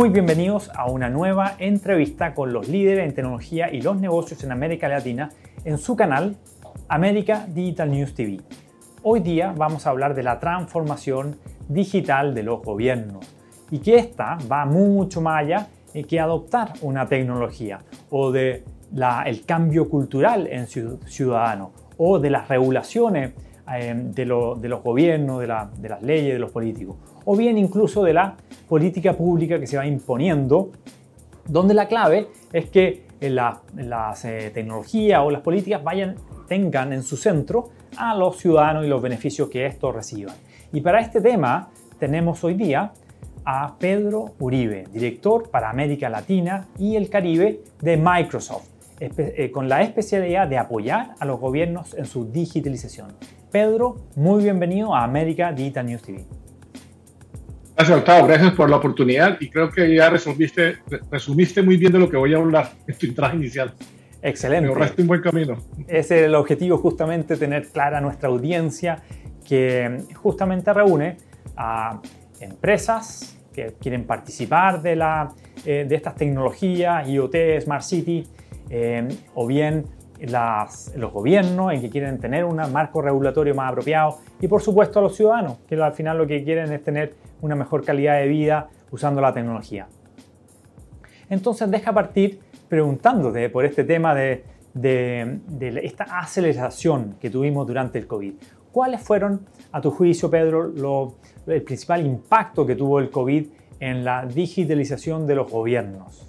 Muy bienvenidos a una nueva entrevista con los líderes en tecnología y los negocios en América Latina en su canal América Digital News TV. Hoy día vamos a hablar de la transformación digital de los gobiernos y que esta va mucho más allá que adoptar una tecnología o de el cambio cultural en ciudadanos o de las regulaciones eh, de, los gobiernos, de, las leyes, de los políticos, o bien incluso de la política pública que se va imponiendo, donde la clave es que las eh, tecnologías o las políticas vayan, tengan en su centro a los ciudadanos y los beneficios que estos reciban. Y para este tema tenemos hoy día a Pedro Uribe, director para América Latina y el Caribe de Microsoft, eh, con la especialidad de apoyar a los gobiernos en su digitalización. Pedro, muy bienvenido a América Digital News TV. Gracias, Octavo. Gracias por la oportunidad y creo que ya resumiste, resumiste muy bien de lo que voy a hablar en tu entrada inicial. Excelente. Me ahorraste un buen camino. Es el objetivo, justamente, tener clara nuestra audiencia que justamente reúne a empresas que quieren participar de, la, eh, de estas tecnologías, IoT, Smart City, eh, o bien los gobiernos en que quieren tener un marco regulatorio más apropiado y por supuesto a los ciudadanos que al final lo que quieren es tener una mejor calidad de vida usando la tecnología. Entonces deja partir preguntándote por este tema de, esta aceleración que tuvimos durante el COVID. ¿Cuáles fueron, a tu juicio, Pedro, el principal impacto que tuvo el COVID en la digitalización de los gobiernos?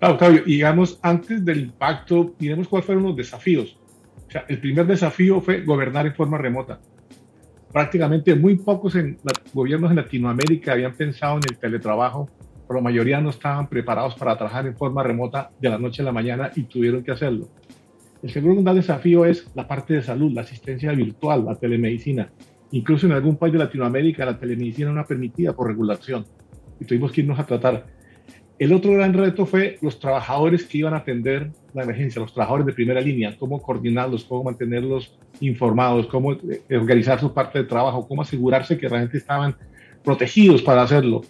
Octavio, digamos, antes del impacto, miremos cuáles fueron los desafíos. O sea, el primer desafío fue gobernar en forma remota. Prácticamente muy pocos en, gobiernos en Latinoamérica habían pensado en el teletrabajo, pero la mayoría no estaban preparados para trabajar en forma remota de la noche a la mañana y tuvieron que hacerlo. El segundo desafío es la parte de salud, la asistencia virtual, la telemedicina. Incluso en algún país de Latinoamérica la telemedicina no era permitida por regulación y tuvimos que irnos a tratar el otro gran reto fue los trabajadores que iban a atender la emergencia, los trabajadores de primera línea, cómo coordinarlos, cómo mantenerlos informados, cómo eh, organizar su parte de trabajo, cómo asegurarse que realmente estaban protegidos para hacerlo.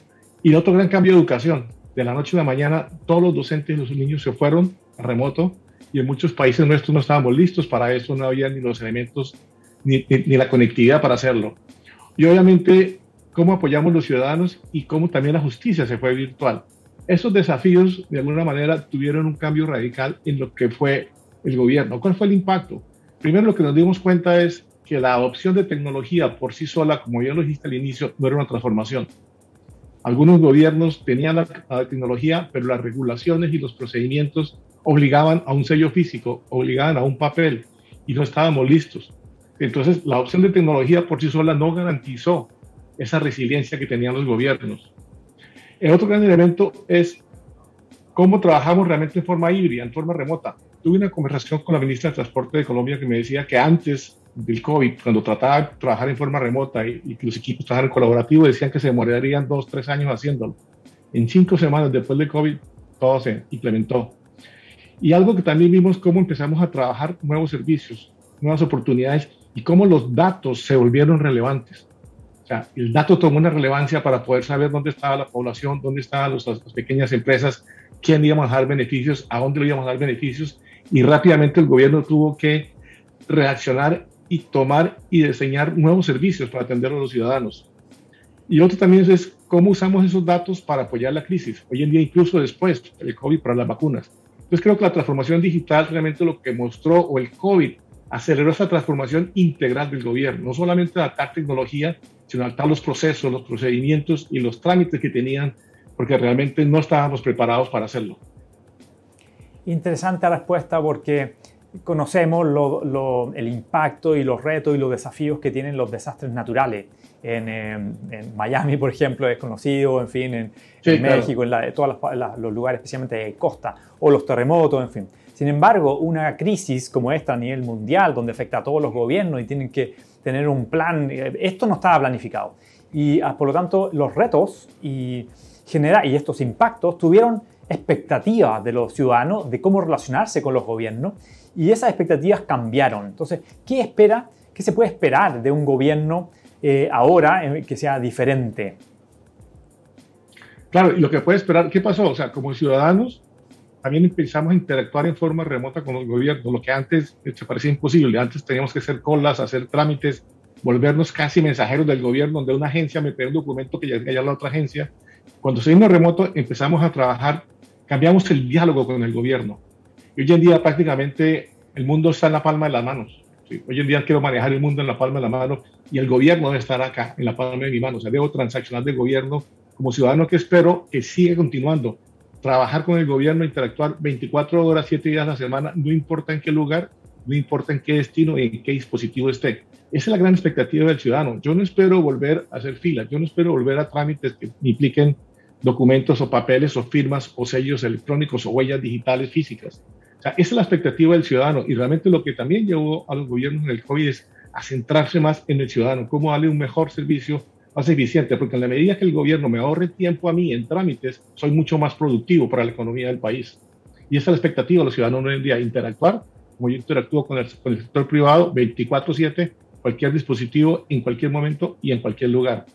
Y el otro gran cambio de educación. De la noche a la mañana, todos los docentes y los niños se fueron a remoto y en muchos países nuestros no estábamos listos para eso, no había ni los elementos ni, ni la conectividad para hacerlo. Y obviamente, cómo apoyamos los ciudadanos y cómo también la justicia se fue virtual. Esos desafíos, de alguna manera, tuvieron un cambio radical en lo que fue el gobierno. ¿Cuál fue el impacto? Primero, lo que nos dimos cuenta es que la adopción de tecnología por sí sola, como ya lo dijiste al inicio, no era una transformación. Algunos gobiernos tenían la, tecnología, pero las regulaciones y los procedimientos obligaban a un sello físico, obligaban a un papel y no estábamos listos. Entonces, la opción de tecnología por sí sola no garantizó esa resiliencia que tenían los gobiernos. El otro gran elemento es cómo trabajamos realmente en forma híbrida, en forma remota. Tuve una conversación con la ministra de Transporte de Colombia que me decía que antes del COVID, cuando trataba de trabajar en forma remota y, que los equipos trabajaran colaborativo, decían que se demorarían dos, tres años haciéndolo. En cinco semanas después del COVID, todo se implementó. Y algo que también vimos, cómo empezamos a trabajar nuevos servicios, nuevas oportunidades y cómo los datos se volvieron relevantes. Sea, el dato tomó una relevancia para poder saber dónde estaba la población, dónde estaban las pequeñas empresas, quién íbamos a dar beneficios, a dónde le íbamos a dar beneficios, y rápidamente el gobierno tuvo que reaccionar y tomar y diseñar nuevos servicios para atender a los ciudadanos. Y otro también es cómo usamos esos datos para apoyar la crisis, hoy en día incluso después del COVID para las vacunas. Entonces creo que la transformación digital realmente lo que mostró, o el COVID, aceleró esa transformación integral del gobierno, no solamente adaptar tecnología, adaptar los procesos, los procedimientos y los trámites que tenían, porque realmente no estábamos preparados para hacerlo. Interesante respuesta porque conocemos el impacto y los retos y los desafíos que tienen los desastres naturales. En, Miami, por ejemplo, es conocido, en fin, en, México, en todos los lugares, especialmente de costa, o los terremotos, en fin. Sin embargo, una crisis como esta a nivel mundial, donde afecta a todos los gobiernos y tienen que tener un plan. Eh, esto no estaba planificado. Y ah, por lo tanto, los retos y, generar, y estos impactos tuvieron expectativas de los ciudadanos de cómo relacionarse con los gobiernos y esas expectativas cambiaron. Entonces, ¿qué espera? ¿Qué se puede esperar de un gobierno eh, ahora que sea diferente? Claro, y lo que puede esperar, ¿qué pasó? O sea, como ciudadanos, también empezamos a interactuar en forma remota con los gobiernos, lo que antes se parecía imposible. Antes teníamos que hacer colas, hacer trámites, volvernos casi mensajeros del gobierno, donde una agencia me pide un documento que ya a la otra agencia. Cuando seguimos remoto, empezamos a trabajar, cambiamos el diálogo con el gobierno. Y hoy en día prácticamente el mundo está en la palma de las manos. Hoy en día quiero manejar el mundo en la palma de la mano y el gobierno debe estar acá, en la palma de mi mano. O sea, debo transaccionar del gobierno como ciudadano que espero que siga continuando. Trabajar con el gobierno, interactuar 24 horas, 7 días a la semana, no importa en qué lugar, no importa en qué destino y en qué dispositivo esté. Esa es la gran expectativa del ciudadano. Yo no espero volver a hacer filas, yo no espero volver a trámites que impliquen documentos o papeles o firmas o sellos electrónicos o huellas digitales físicas. O sea, esa es la expectativa del ciudadano y realmente lo que también llevó a los gobiernos en el COVID es a centrarse más en el ciudadano, cómo darle un mejor servicio más eficiente, porque en la medida que el gobierno me ahorre tiempo a mí en trámites, soy mucho más productivo para la economía del país. Y esa es la expectativa de los ciudadanos hoy en día, interactuar, como yo interactúo con el, con el sector privado 24/7, cualquier dispositivo, en cualquier momento y en cualquier lugar.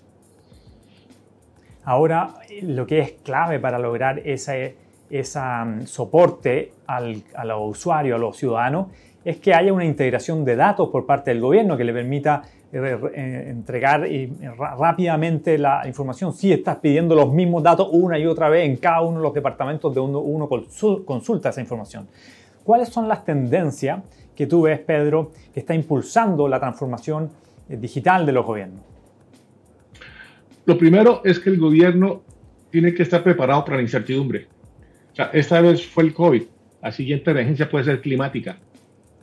Ahora, lo que es clave para lograr ese, ese mm, soporte al, a los usuarios, a los ciudadanos, es que haya una integración de datos por parte del gobierno que le permita entregar eh, rápidamente la información si estás pidiendo los mismos datos una y otra vez en cada uno de los departamentos de uno, consulta esa información. ¿Cuáles son las tendencias que tú ves, Pedro, que está impulsando la transformación digital de los gobiernos? Lo primero es que el gobierno tiene que estar preparado para la incertidumbre. Esta vez fue el COVID, la siguiente emergencia puede ser climática,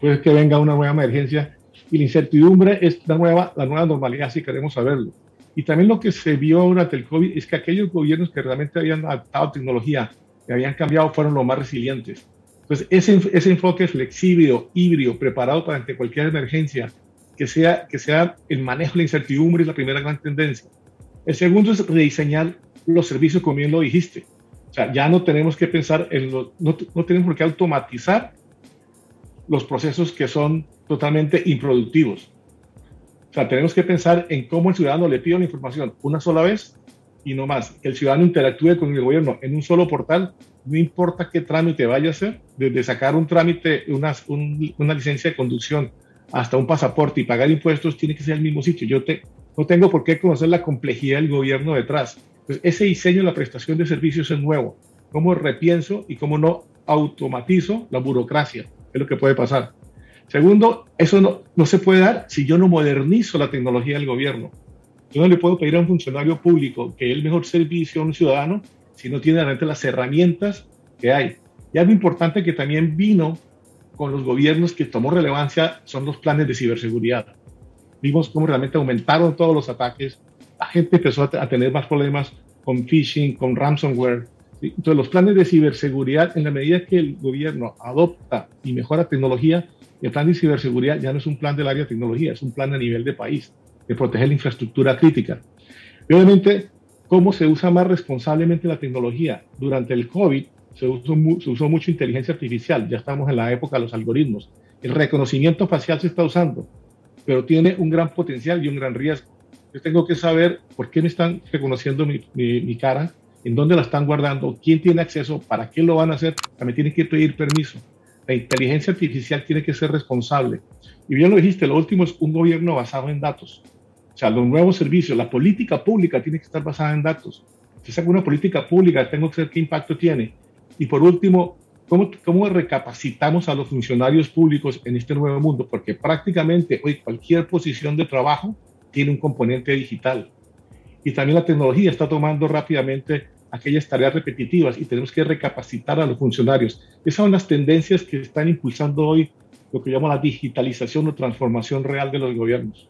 puede que venga una nueva emergencia y la incertidumbre es la nueva, la nueva normalidad, si queremos saberlo. Y también lo que se vio durante el COVID es que aquellos gobiernos que realmente habían adaptado tecnología, que habían cambiado, fueron los más resilientes. Entonces, ese, ese enfoque flexible, híbrido, preparado para ante cualquier emergencia, que sea, que sea el manejo de la incertidumbre es la primera gran tendencia. El segundo es rediseñar los servicios, como bien lo dijiste. O sea, ya no tenemos que pensar en los, no, no tenemos por qué automatizar los procesos que son totalmente improductivos. O sea, tenemos que pensar en cómo el ciudadano le pide la información una sola vez y no más. Que el ciudadano interactúe con el gobierno en un solo portal, no importa qué trámite vaya a ser, desde sacar un trámite, una, una licencia de conducción hasta un pasaporte y pagar impuestos, tiene que ser el mismo sitio. Yo te, no tengo por qué conocer la complejidad del gobierno detrás. Entonces, ese diseño de la prestación de servicios es nuevo. ¿Cómo repienso y cómo no automatizo la burocracia? Es lo que puede pasar. Segundo, eso no, no se puede dar si yo no modernizo la tecnología del gobierno. Yo no le puedo pedir a un funcionario público que el mejor servicio a un ciudadano si no tiene realmente las herramientas que hay. Y algo importante que también vino con los gobiernos que tomó relevancia son los planes de ciberseguridad. Vimos cómo realmente aumentaron todos los ataques, la gente empezó a, tener más problemas con phishing, con ransomware. Entonces los planes de ciberseguridad, en la medida que el gobierno adopta y mejora tecnología, el plan de ciberseguridad ya no es un plan del área de tecnología, es un plan a nivel de país, de proteger la infraestructura crítica. Y obviamente, ¿cómo se usa más responsablemente la tecnología? Durante el COVID se usó, se usó mucho inteligencia artificial, ya estamos en la época de los algoritmos. El reconocimiento facial se está usando, pero tiene un gran potencial y un gran riesgo. Yo tengo que saber por qué me están reconociendo mi, mi, cara, en dónde la están guardando, quién tiene acceso, para qué lo van a hacer, también tienen que pedir permiso. La inteligencia artificial tiene que ser responsable. Y bien lo dijiste, lo último es un gobierno basado en datos. O sea, los nuevos servicios, la política pública tiene que estar basada en datos. Si saco una política pública, tengo que saber qué impacto tiene. Y por último, ¿cómo, ¿cómo recapacitamos a los funcionarios públicos en este nuevo mundo? Porque prácticamente hoy cualquier posición de trabajo tiene un componente digital. Y también la tecnología está tomando rápidamente aquellas tareas repetitivas y tenemos que recapacitar a los funcionarios. Esas son las tendencias que están impulsando hoy lo que llamo la digitalización o transformación real de los gobiernos.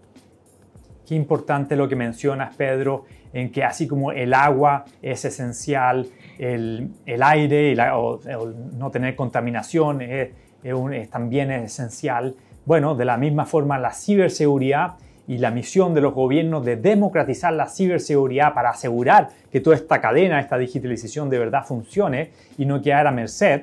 Qué importante lo que mencionas, Pedro, en que así como el agua es esencial, el, el aire y o, no tener contaminación es, es, también es esencial. Bueno, de la misma forma la ciberseguridad y la misión de los gobiernos de democratizar la ciberseguridad para asegurar que toda esta cadena, esta digitalización de verdad funcione y no quedar a merced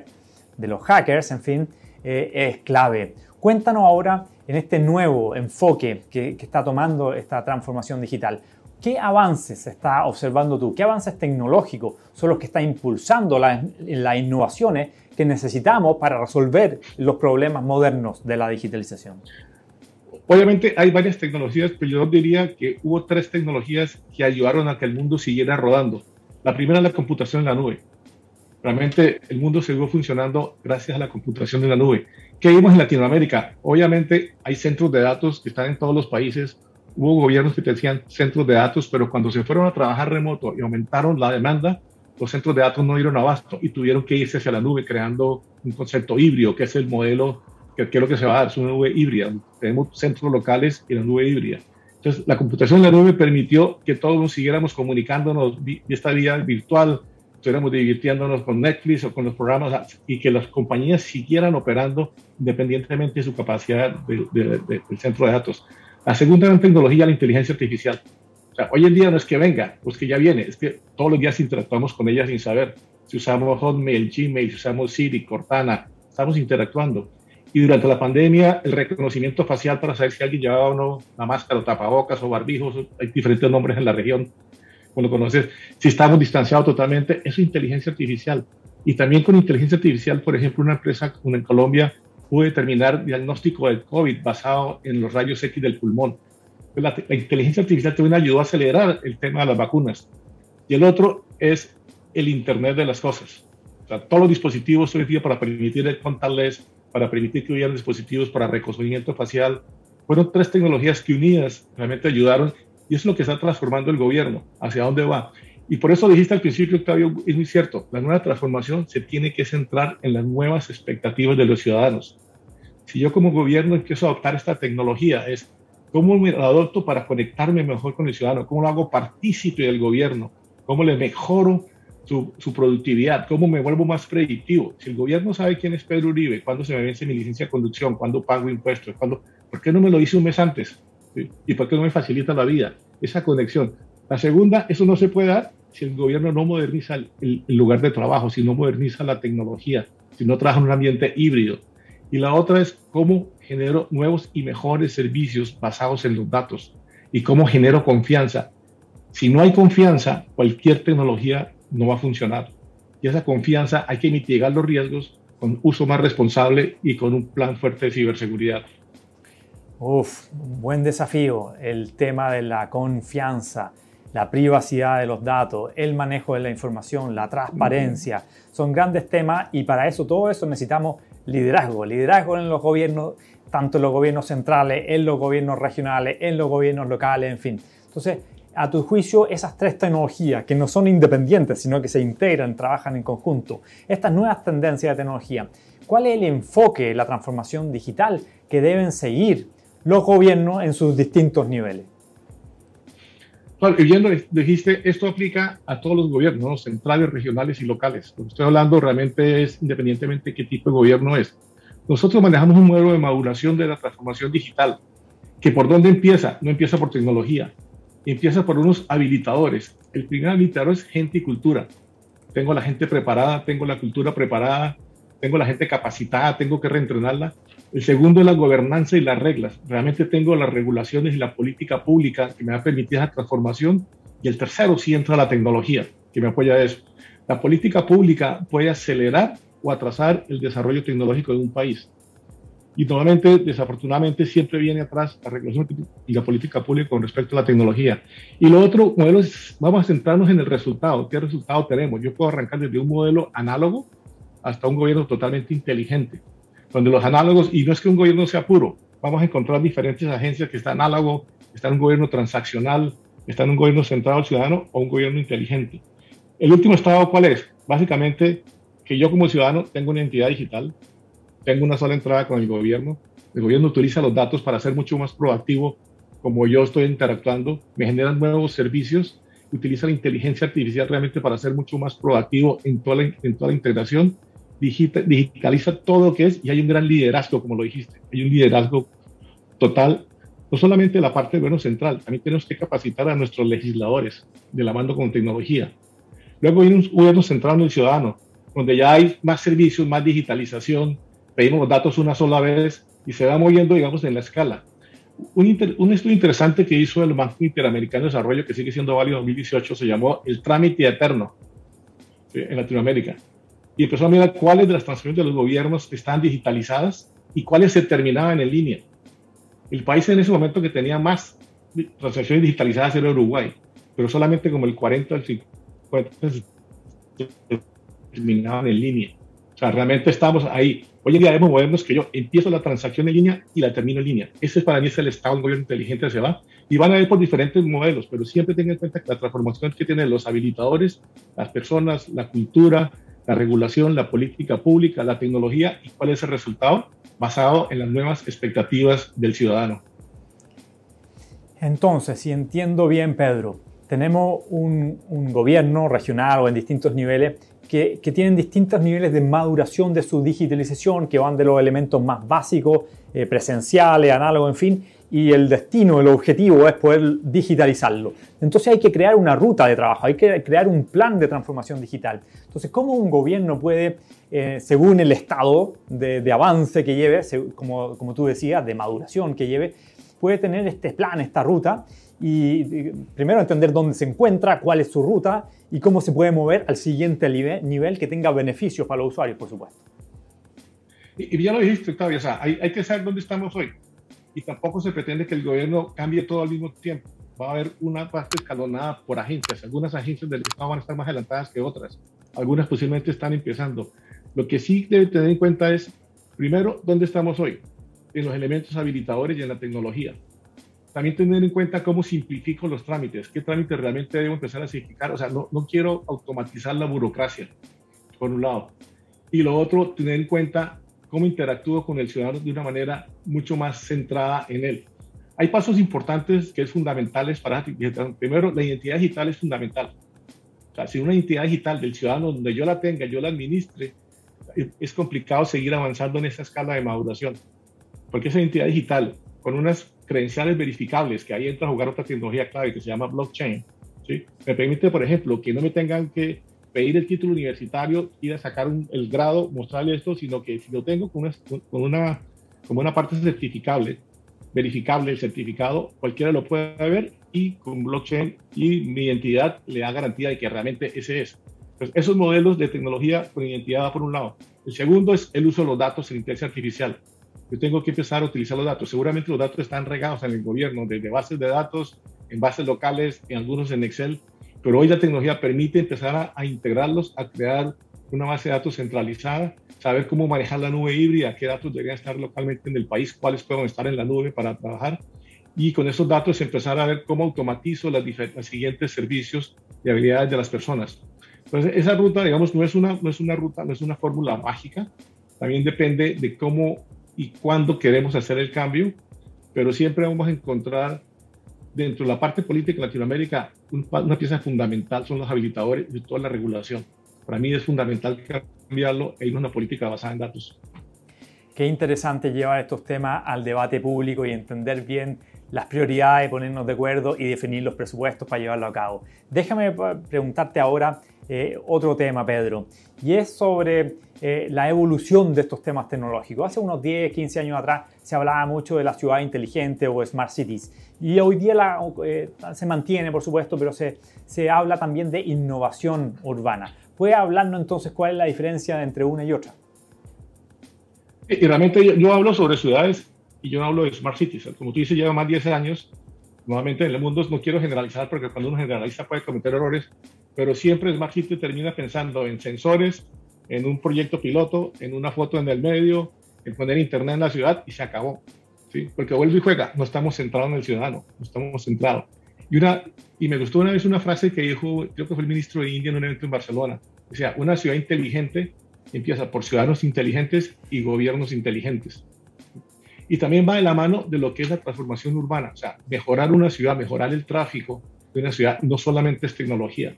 de los hackers, en fin, eh, es clave. Cuéntanos ahora en este nuevo enfoque que, está tomando esta transformación digital. ¿Qué avances está observando tú? ¿Qué avances tecnológicos son los que están impulsando las, innovaciones que necesitamos para resolver los problemas modernos de la digitalización? Obviamente hay varias tecnologías, pero yo diría que hubo tres tecnologías que ayudaron a que el mundo siguiera rodando. La primera es la computación en la nube. Realmente el mundo siguió funcionando gracias a la computación en la nube. ¿Qué vimos en Latinoamérica? Obviamente hay centros de datos que están en todos los países. Hubo gobiernos que tenían centros de datos, pero cuando se fueron a trabajar remoto y aumentaron la demanda, los centros de datos no dieron abasto y tuvieron que irse hacia la nube creando un concepto híbrido, que es el modelo que, es lo que se va a dar, es una nube híbrida. Tenemos centros locales y la nube híbrida. Entonces, la computación en la nube permitió que todos nos siguiéramos comunicándonos de esta vía virtual, estuviéramos divirtiéndonos con Netflix o con los programas y que las compañías siguieran operando independientemente de su capacidad del centro de datos. La segunda gran tecnología, la inteligencia artificial. O sea, hoy en día no es que venga, pues que ya viene, es que todos los días interactuamos con ella sin saber. Si usamos Hotmail, Gmail, si usamos Siri, Cortana, estamos interactuando. Y durante la pandemia, el reconocimiento facial para saber si alguien llevaba o no la máscara o tapabocas o barbijos, hay diferentes nombres en la región, cuando conoces, si estamos distanciados totalmente, eso es inteligencia artificial. Y también con inteligencia artificial, por ejemplo, una empresa como en Colombia pudo determinar diagnóstico del COVID basado en los rayos X del pulmón. Pues la, inteligencia artificial también ayudó a acelerar el tema de las vacunas. Y el otro es el Internet de las cosas. O sea, todos los dispositivos hoy día para permitir el contactless, para permitir que hubieran dispositivos para reconocimiento facial, fueron tres tecnologías que unidas realmente ayudaron y es lo que está transformando el gobierno, hacia dónde va. Y por eso dijiste al principio, Octavio, es muy cierto, la nueva transformación se tiene que centrar en las nuevas expectativas de los ciudadanos. Si yo como gobierno empiezo a adoptar esta tecnología, es cómo me la adopto para conectarme mejor con el ciudadano, cómo lo hago partícipe del gobierno, cómo le mejoro su, su, productividad, cómo me vuelvo más predictivo. Si el gobierno sabe quién es Pedro Uribe, cuándo se me vence mi licencia de conducción, cuándo pago impuestos, cuándo, ¿por qué no me lo hice un mes antes? ¿Y por qué no me facilita la vida? Esa conexión. La segunda, eso no se puede dar si el gobierno no moderniza el, lugar de trabajo, si no moderniza la tecnología, si no trabaja en un ambiente híbrido. Y la otra es cómo genero nuevos y mejores servicios basados en los datos y cómo genero confianza. Si no hay confianza, cualquier tecnología no va a funcionar. Y esa confianza hay que mitigar los riesgos con uso más responsable y con un plan fuerte de ciberseguridad. Uf, un buen desafío el tema de la confianza, la privacidad de los datos, el manejo de la información, la transparencia. Son grandes temas y para eso, todo eso necesitamos liderazgo, liderazgo en los gobiernos, tanto en los gobiernos centrales, en los gobiernos regionales, en los gobiernos locales, en fin. Entonces, a tu juicio, esas tres tecnologías que no son independientes, sino que se integran, trabajan en conjunto, estas nuevas tendencias de tecnología, ¿cuál es el enfoque, la transformación digital que deben seguir? los gobiernos en sus distintos niveles. Bueno, y bien lo dijiste, esto aplica a todos los gobiernos, centrales, regionales y locales. Lo que estoy hablando realmente es independientemente de qué tipo de gobierno es. Nosotros manejamos un modelo de maduración de la transformación digital, que por dónde empieza, no empieza por tecnología, empieza por unos habilitadores. El primer habilitador es gente y cultura. Tengo la gente preparada, tengo la cultura preparada, tengo la gente capacitada, tengo que reentrenarla el segundo es la gobernanza y las reglas. Realmente tengo las regulaciones y la política pública que me va a permitir esa transformación. Y el tercero sí entra la tecnología, que me apoya a eso. La política pública puede acelerar o atrasar el desarrollo tecnológico de un país. Y normalmente, desafortunadamente, siempre viene atrás la regulación y la política pública con respecto a la tecnología. Y lo otro, modelo es, vamos a centrarnos en el resultado. ¿Qué resultado tenemos? Yo puedo arrancar desde un modelo análogo hasta un gobierno totalmente inteligente donde los análogos, y no es que un gobierno sea puro, vamos a encontrar diferentes agencias que están análogo, está en un gobierno transaccional, está en un gobierno centrado al ciudadano o un gobierno inteligente. El último estado, ¿cuál es? Básicamente, que yo como ciudadano tengo una entidad digital, tengo una sola entrada con el gobierno, el gobierno utiliza los datos para ser mucho más proactivo, como yo estoy interactuando, me generan nuevos servicios, utiliza la inteligencia artificial realmente para ser mucho más proactivo en toda la, en toda la integración digitaliza todo lo que es y hay un gran liderazgo, como lo dijiste. Hay un liderazgo total, no solamente la parte gobierno central, también tenemos que capacitar a nuestros legisladores de la mano con tecnología. Luego hay un gobierno central en el ciudadano, donde ya hay más servicios, más digitalización, pedimos datos una sola vez y se va moviendo, digamos, en la escala. un, estudio interesante que hizo el Banco Interamericano de Desarrollo, que sigue siendo válido en 2018, se llamó El trámite eterno en Latinoamérica. Y empezó a mirar cuáles de las transacciones de los gobiernos están digitalizadas y cuáles se terminaban en línea. El país en ese momento que tenía más transacciones digitalizadas era Uruguay, pero solamente como el 40 al 50 terminaban en línea. O sea, realmente estamos ahí. Hoy en día debemos movernos que yo empiezo la transacción en línea y la termino en línea. Ese es para mí es el estado un gobierno inteligente se va. Y van a ir por diferentes modelos, pero siempre tengan en cuenta que la transformación que tienen los habilitadores, las personas, la cultura, la regulación, la política pública, la tecnología y cuál es el resultado basado en las nuevas expectativas del ciudadano. Entonces, si entiendo bien, Pedro, tenemos un, un gobierno regional o en distintos niveles que, tienen distintos niveles de maduración de su digitalización, que van de los elementos más básicos, eh, presenciales, análogos, en fin, y el destino, el objetivo es poder digitalizarlo. Entonces hay que crear una ruta de trabajo, hay que crear un plan de transformación digital. Entonces, ¿cómo un gobierno puede, eh, según el estado de, avance que lleve, como, como tú decías, de maduración que lleve, puede tener este plan, esta ruta, y primero entender dónde se encuentra, cuál es su ruta y cómo se puede mover al siguiente nivel que tenga beneficios para los usuarios, por supuesto. Y, ya lo dijiste, Octavio, o sea, hay, hay, que saber dónde estamos hoy. Y tampoco se pretende que el gobierno cambie todo al mismo tiempo. Va a haber una parte escalonada por agencias. Algunas agencias del Estado van a estar más adelantadas que otras. Algunas posiblemente están empezando. Lo que sí debe tener en cuenta es, primero, dónde estamos hoy, en los elementos habilitadores y en la tecnología. También tener en cuenta cómo simplifico los trámites, qué trámites realmente debo empezar a simplificar. O sea, no, no quiero automatizar la burocracia, por un lado. Y lo otro, tener en cuenta cómo interactúo con el ciudadano de una manera mucho más centrada en él. Hay pasos importantes que es fundamentales para primero la identidad digital es fundamental. O sea, si una identidad digital del ciudadano donde yo la tenga, yo la administre, es complicado seguir avanzando en esa escala de maduración. Porque esa identidad digital con unas credenciales verificables, que ahí entra a jugar otra tecnología clave que se llama blockchain, ¿sí? me permite, por ejemplo, que no me tengan que pedir el título universitario, ir a sacar el grado, mostrarle esto, sino que si lo tengo con una, con una, como una parte certificable, verificable el certificado, cualquiera lo puede ver y con blockchain y mi identidad le da garantía de que realmente ese es. Pues esos modelos de tecnología con identidad por un lado. El segundo es el uso de los datos en inteligencia artificial yo tengo que empezar a utilizar los datos. Seguramente los datos están regados en el gobierno, desde bases de datos, en bases locales, en algunos en Excel, pero hoy la tecnología permite empezar a, integrarlos, a crear una base de datos centralizada, saber cómo manejar la nube híbrida, qué datos deberían estar localmente en el país, cuáles pueden estar en la nube para trabajar, y con esos datos empezar a ver cómo automatizo las, los siguientes servicios y habilidades de las personas. Entonces, esa ruta, digamos, no es una, no es una ruta, no es una fórmula mágica, también depende de cómo y cuándo queremos hacer el cambio, pero siempre vamos a encontrar dentro de la parte política de Latinoamérica una pieza fundamental, son los habilitadores de toda la regulación. Para mí es fundamental cambiarlo e ir a una política basada en datos. Qué interesante llevar estos temas al debate público y entender bien las prioridades, ponernos de acuerdo y definir los presupuestos para llevarlo a cabo. Déjame preguntarte ahora eh, otro tema, Pedro, y es sobre eh, la evolución de estos temas tecnológicos. Hace unos 10, 15 años atrás se hablaba mucho de la ciudad inteligente o smart cities, y hoy día la, eh, se mantiene, por supuesto, pero se, se habla también de innovación urbana. ¿Puede hablarnos entonces cuál es la diferencia entre una y otra? Y realmente yo, yo hablo sobre ciudades y yo no hablo de smart cities. Como tú dices, lleva más de 10 años. Nuevamente, en el mundo no quiero generalizar porque cuando uno generaliza puede cometer errores, pero siempre Smart City termina pensando en sensores, en un proyecto piloto, en una foto en el medio, en poner internet en la ciudad y se acabó. ¿sí? Porque vuelve y juega, no estamos centrados en el ciudadano, no estamos centrados. Y, una, y me gustó una vez una frase que dijo, creo que fue el ministro de India en un evento en Barcelona. O sea, una ciudad inteligente empieza por ciudadanos inteligentes y gobiernos inteligentes. Y también va de la mano de lo que es la transformación urbana, o sea, mejorar una ciudad, mejorar el tráfico de una ciudad, no solamente es tecnología,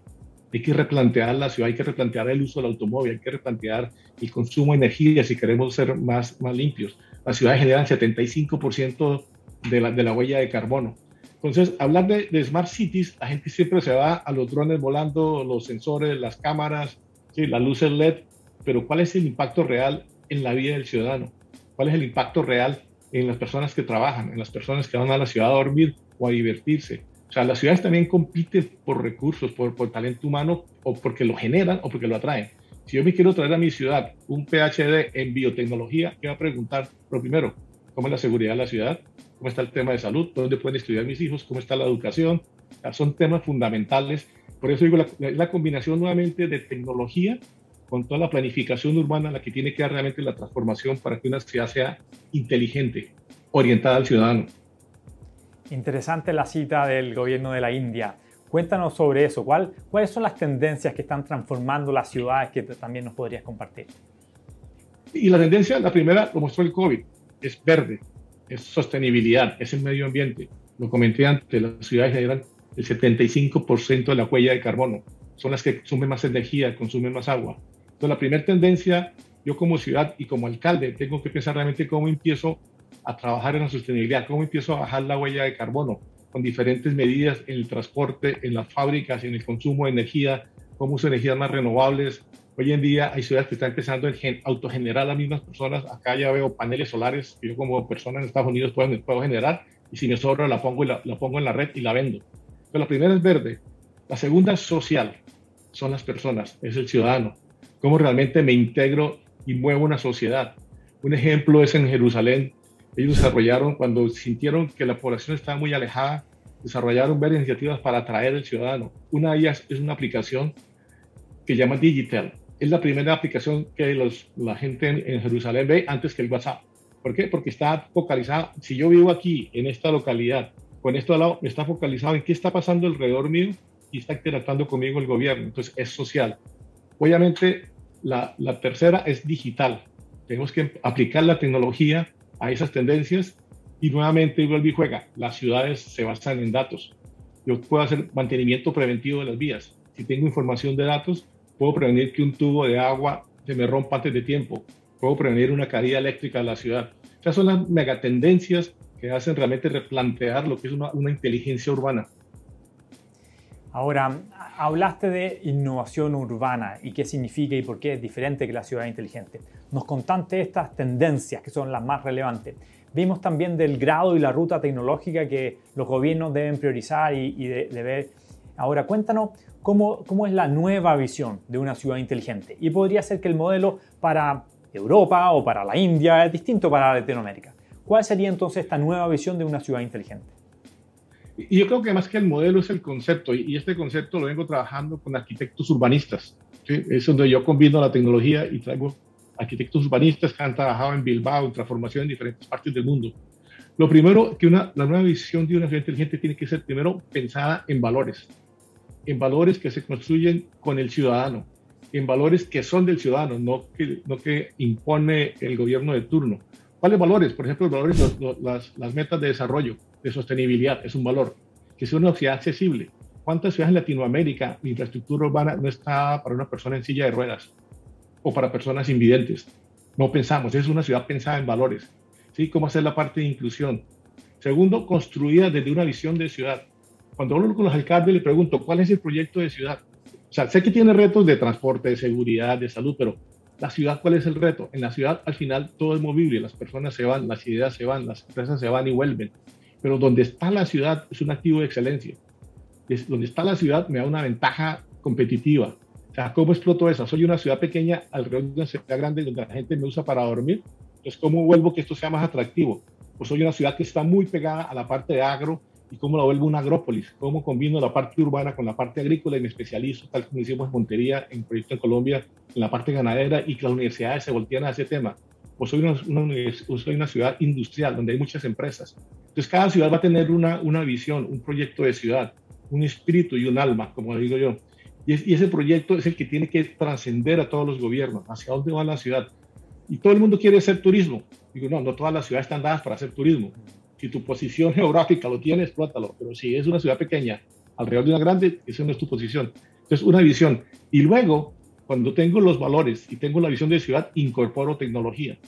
hay que replantear la ciudad, hay que replantear el uso del automóvil, hay que replantear el consumo de energía si queremos ser más, más limpios. Las ciudades generan 75% de la, de la huella de carbono. Entonces, hablar de, de, smart cities, la gente siempre se va a los drones volando, los sensores, las cámaras, ¿sí? las luces LED, pero ¿cuál es el impacto real en la vida del ciudadano? ¿Cuál es el impacto real en las personas que trabajan, en las personas que van a la ciudad a dormir o a divertirse. O sea, las ciudades también compiten por recursos, por, por talento humano, o porque lo generan o porque lo atraen. Si yo me quiero traer a mi ciudad un PhD en biotecnología, ¿qué va a preguntar? Lo primero, ¿cómo es la seguridad de la ciudad? ¿Cómo está el tema de salud? ¿Dónde pueden estudiar mis hijos? ¿Cómo está la educación? son temas fundamentales. Por eso digo, la, la combinación nuevamente de tecnología con toda la planificación urbana la que tiene que dar realmente la transformación para que una ciudad sea inteligente, orientada al ciudadano. Interesante la cita del gobierno de la India. Cuéntanos sobre eso. ¿Cuál, ¿Cuáles son las tendencias que están transformando las ciudades que también nos podrías compartir? Y la tendencia, la primera, lo mostró el COVID, es verde, es sostenibilidad, es el medio ambiente. Lo comenté antes, las ciudades generan el 75% de la huella de carbono. Son las que consumen más energía, consumen más agua. Entonces, la primera tendencia, yo como ciudad y como alcalde, tengo que pensar realmente cómo empiezo a trabajar en la sostenibilidad, cómo empiezo a bajar la huella de carbono con diferentes medidas en el transporte, en las fábricas, en el consumo de energía, cómo uso energías más renovables. Hoy en día hay ciudades que están empezando a autogenerar las mismas personas. Acá ya veo paneles solares que yo como persona en Estados Unidos puedo, puedo generar y si me sobra la pongo, y la, la pongo en la red y la vendo. Pero la primera es verde. La segunda es social. Son las personas, es el ciudadano cómo realmente me integro y muevo una sociedad. Un ejemplo es en Jerusalén. Ellos desarrollaron, cuando sintieron que la población estaba muy alejada, desarrollaron varias iniciativas para atraer al ciudadano. Una de ellas es una aplicación que llama Digital. Es la primera aplicación que los, la gente en, Jerusalén ve antes que el WhatsApp. ¿Por qué? Porque está focalizada. Si yo vivo aquí, en esta localidad, con esto al lado, está focalizado en qué está pasando alrededor mío y está interactuando conmigo el gobierno. Entonces, es social. Obviamente, la, tercera es digital. Tenemos que aplicar la tecnología a esas tendencias y nuevamente igual y juega. Las ciudades se basan en datos. Yo puedo hacer mantenimiento preventivo de las vías. Si tengo información de datos, puedo prevenir que un tubo de agua se me rompa antes de tiempo. Puedo prevenir una caída eléctrica de la ciudad. Esas son las megatendencias que hacen realmente replantear lo que es una inteligencia urbana. Ahora, hablaste de innovación urbana y qué significa y por qué es diferente que la ciudad inteligente. Nos contaste estas tendencias que son las más relevantes. Vimos también del grado y la ruta tecnológica que los gobiernos deben priorizar y, y de, ver. Ahora, cuéntanos cómo, cómo es la nueva visión de una ciudad inteligente. Y podría ser que el modelo para Europa o para la India es distinto para Latinoamérica. ¿Cuál sería entonces esta nueva visión de una ciudad inteligente? Y yo creo que más que el modelo es el concepto, y este concepto lo vengo trabajando con arquitectos urbanistas. Es donde yo combino la tecnología y traigo arquitectos urbanistas que han trabajado en Bilbao, en transformación en diferentes partes del mundo. Lo primero, que una, la nueva visión de una ciudad inteligente tiene que ser primero pensada en valores, en valores que se construyen con el ciudadano, en valores que son del ciudadano, no que, no que impone el gobierno de turno. ¿Cuáles valores? Por ejemplo, los valores, las, las metas de desarrollo de sostenibilidad, es un valor. Que sea una ciudad accesible. ¿Cuántas ciudades en Latinoamérica la infraestructura urbana no está para una persona en silla de ruedas o para personas invidentes? No pensamos, es una ciudad pensada en valores. ¿Sí? ¿Cómo hacer la parte de inclusión? Segundo, construida desde una visión de ciudad. Cuando hablo con los alcaldes, le pregunto, ¿cuál es el proyecto de ciudad? O sea, sé que tiene retos de transporte, de seguridad, de salud, pero la ciudad, ¿cuál es el reto? En la ciudad, al final, todo es movible, las personas se van, las ideas se van, las empresas se van y vuelven pero donde está la ciudad es un activo de excelencia. Es, donde está la ciudad me da una ventaja competitiva. O sea, ¿cómo exploto eso? Soy una ciudad pequeña alrededor de una ciudad grande donde la gente me usa para dormir. Entonces, ¿cómo vuelvo que esto sea más atractivo? Pues soy una ciudad que está muy pegada a la parte de agro y cómo la vuelvo una agrópolis. ¿Cómo combino la parte urbana con la parte agrícola y me especializo, tal como hicimos en Montería, en Proyecto en Colombia, en la parte ganadera y que las universidades se voltean a ese tema pues soy una, soy una ciudad industrial donde hay muchas empresas. Entonces cada ciudad va a tener una, una visión, un proyecto de ciudad, un espíritu y un alma, como digo yo. Y, y ese proyecto es el que tiene que trascender a todos los gobiernos, hacia dónde va la ciudad. Y todo el mundo quiere hacer turismo. Digo, no, no todas las ciudades están dadas para hacer turismo. Si tu posición geográfica lo tiene, explótalo. Pero si es una ciudad pequeña, alrededor de una grande, esa no es tu posición. Entonces, una visión. Y luego, cuando tengo los valores y tengo la visión de ciudad, incorporo tecnología.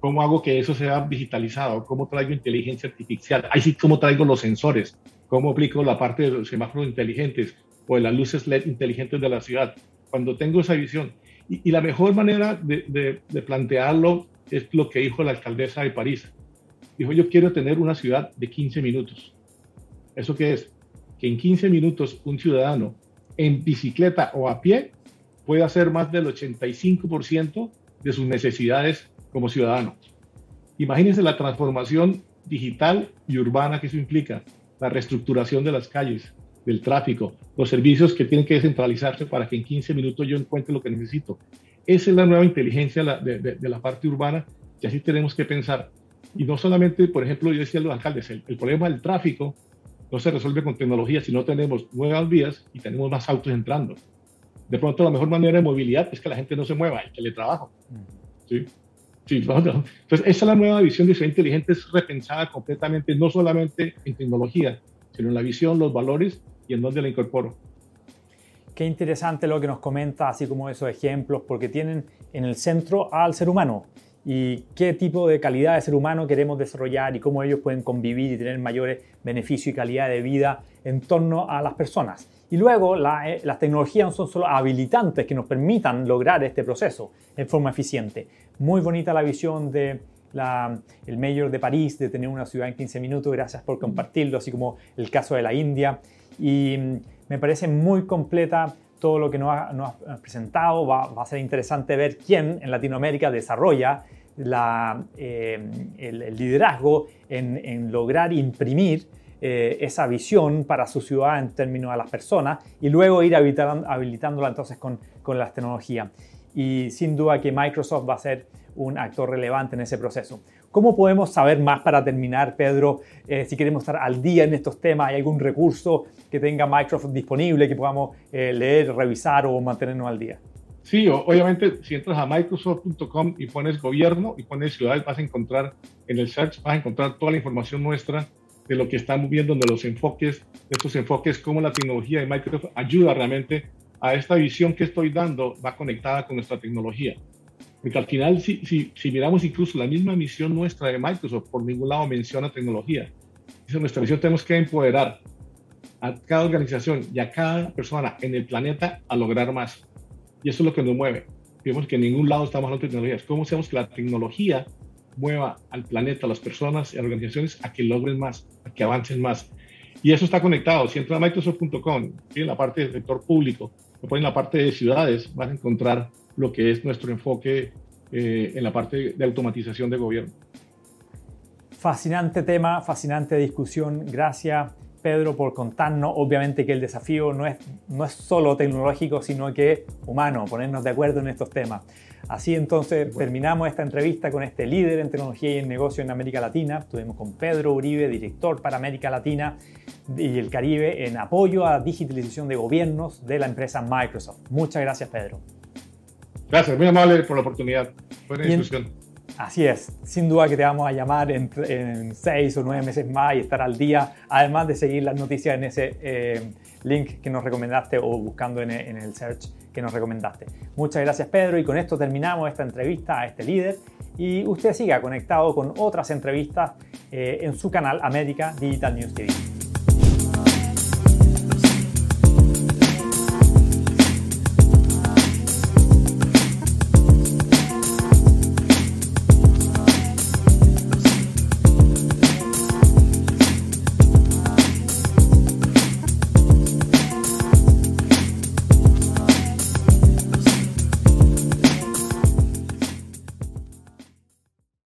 ¿Cómo hago que eso sea digitalizado? ¿Cómo traigo inteligencia artificial? Ahí sí, ¿cómo traigo los sensores? ¿Cómo aplico la parte de los semáforos inteligentes o de las luces LED inteligentes de la ciudad? Cuando tengo esa visión. Y, la mejor manera de, de, plantearlo es lo que dijo la alcaldesa de París. dijo, yo quiero tener una ciudad de 15 minutos. ¿Eso qué es? Que en 15 minutos un ciudadano en bicicleta o a pie puede hacer más del 85% de sus necesidades como ciudadano. Imagínense la transformación digital y urbana que eso implica, la reestructuración de las calles, del tráfico, los servicios que tienen que descentralizarse para que en 15 minutos yo encuentre lo que necesito. Esa es la nueva inteligencia de, la parte urbana y así tenemos que pensar. Y no solamente, por ejemplo, yo decía a los alcaldes, el problema del tráfico no se resuelve con tecnología si no tenemos nuevas vías y tenemos más autos entrando. De pronto la mejor manera de movilidad es que la gente no se mueva y que le trabajo. ¿Sí? Entonces esa es la nueva visión de ciudad inteligente, es repensada completamente, no solamente en tecnología, sino en la visión, los valores y en dónde la incorporo. Qué interesante lo que nos comenta, así como esos ejemplos, porque tienen en el centro al ser humano y qué tipo de calidad de ser humano queremos desarrollar y cómo ellos pueden convivir y tener mayores beneficios y calidad de vida en torno a las personas. Y luego eh, las tecnologías son solo habilitantes que nos permitan lograr este proceso en forma eficiente. Muy bonita la visión de el mayor de París de tener una ciudad en 15 minutos, gracias por compartirlo, así como el caso de la India. Y mm, me parece muy completa todo lo que nos has presentado. Va, a ser interesante ver quién en Latinoamérica desarrolla eh, el, liderazgo en, lograr imprimir eh, esa visión para su ciudad en términos a las personas y luego ir habilitándola entonces con, con las tecnologías. Y sin duda que Microsoft va a ser un actor relevante en ese proceso. ¿Cómo podemos saber más para terminar, Pedro? Eh, si queremos estar al día en estos temas, ¿hay algún recurso que tenga Microsoft disponible que podamos leer, revisar o mantenernos al día? Sí, obviamente, si entras a microsoft.com y pones gobierno y pones ciudades, vas a encontrar en el search, vas a encontrar toda la información nuestra de lo que estamos viendo, de los enfoques, de estos enfoques, cómo la tecnología de Microsoft ayuda realmente a esta visión que estoy dando, va conectada con nuestra tecnología. Porque al final, si, si, si miramos incluso la misma misión nuestra de Microsoft, por ningún lado menciona tecnología. Dice, nuestra misión tenemos que empoderar a cada organización y a cada persona en el planeta a lograr más. Y eso es lo que nos mueve. Vemos que en ningún lado estamos hablando de tecnologías. ¿Cómo hacemos que la tecnología mueva al planeta, a las personas y a las organizaciones a que logren más, a que avancen más? Y eso está conectado. Si entras a Microsoft.com, en la parte del sector público, o en la parte de ciudades, vas a encontrar lo que es nuestro enfoque eh, en la parte de automatización de gobierno. Fascinante tema, fascinante discusión. Gracias Pedro, por contarnos, obviamente, que el desafío no es, no es solo tecnológico, sino que humano, ponernos de acuerdo en estos temas. Así entonces terminamos esta entrevista con este líder en tecnología y en negocio en América Latina. Estuvimos con Pedro Uribe, director para América Latina y el Caribe en apoyo a la digitalización de gobiernos de la empresa Microsoft. Muchas gracias, Pedro. Gracias, muy amable por la oportunidad. Buena discusión. Así es, sin duda que te vamos a llamar en, seis o nueve meses más y estar al día, además de seguir las noticias en ese eh, link que nos recomendaste o buscando en, el search que nos recomendaste. Muchas gracias Pedro y con esto terminamos esta entrevista a este líder y usted siga conectado con otras entrevistas eh, en su canal América Digital News TV.